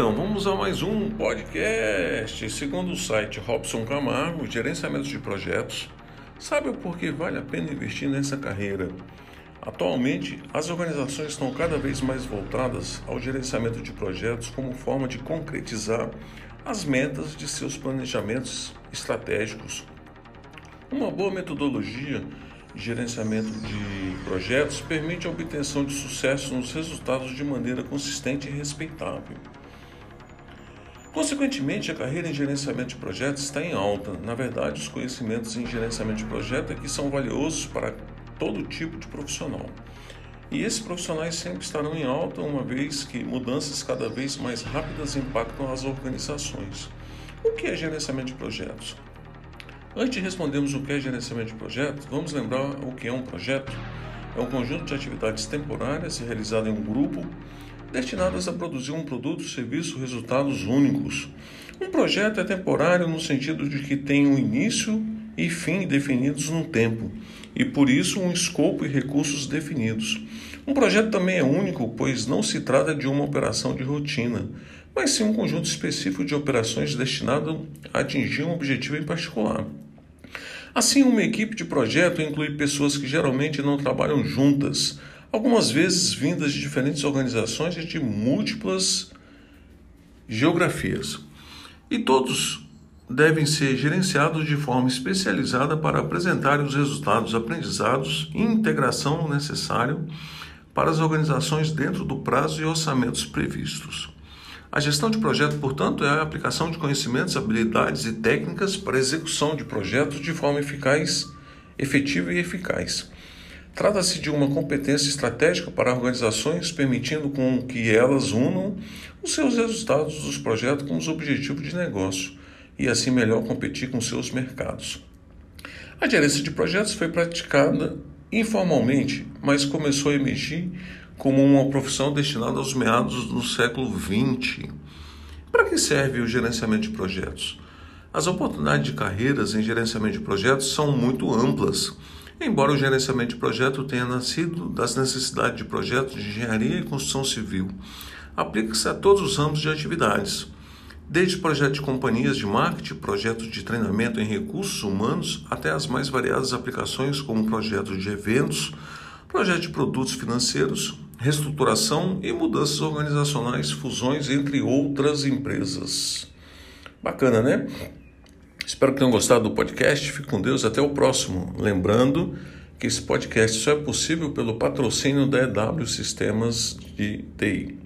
Então, vamos a mais um podcast. Segundo o site Robson Camargo, gerenciamento de projetos, sabe o porquê vale a pena investir nessa carreira? Atualmente, as organizações estão cada vez mais voltadas ao gerenciamento de projetos como forma de concretizar as metas de seus planejamentos estratégicos. Uma boa metodologia de gerenciamento de projetos permite a obtenção de sucesso nos resultados de maneira consistente e respeitável. Consequentemente, a carreira em gerenciamento de projetos está em alta. Na verdade, os conhecimentos em gerenciamento de projetos aqui são valiosos para todo tipo de profissional. E esses profissionais sempre estarão em alta, uma vez que mudanças cada vez mais rápidas impactam as organizações. O que é gerenciamento de projetos? Antes de respondermos o que é gerenciamento de projetos, vamos lembrar o que é um projeto. É um conjunto de atividades temporárias realizado em um grupo destinadas a produzir um produto, serviço, resultados únicos. Um projeto é temporário no sentido de que tem um início e fim definidos no tempo, e por isso um escopo e recursos definidos. Um projeto também é único, pois não se trata de uma operação de rotina, mas sim um conjunto específico de operações destinado a atingir um objetivo em particular. Assim, uma equipe de projeto inclui pessoas que geralmente não trabalham juntas, algumas vezes vindas de diferentes organizações e de múltiplas geografias. E todos devem ser gerenciados de forma especializada para apresentar os resultados aprendizados e integração necessário para as organizações dentro do prazo e orçamentos previstos. A gestão de projeto, portanto, é a aplicação de conhecimentos, habilidades e técnicas para execução de projetos de forma eficaz, efetiva e eficaz. Trata-se de uma competência estratégica para organizações, permitindo com que elas unam os seus resultados dos projetos com os objetivos de negócio e assim melhor competir com seus mercados. A gerência de projetos foi praticada informalmente, mas começou a emergir como uma profissão destinada aos meados do século XX. Para que serve o gerenciamento de projetos? As oportunidades de carreiras em gerenciamento de projetos são muito amplas Embora o gerenciamento de projeto tenha nascido das necessidades de projetos de engenharia e construção civil, aplica-se a todos os ramos de atividades, desde projetos de companhias de marketing, projetos de treinamento em recursos humanos, até as mais variadas aplicações como projetos de eventos, projetos de produtos financeiros, reestruturação e mudanças organizacionais, fusões entre outras empresas. Bacana, né? Espero que tenham gostado do podcast. Fique com Deus. Até o próximo. Lembrando que esse podcast só é possível pelo patrocínio da EW Sistemas de TI.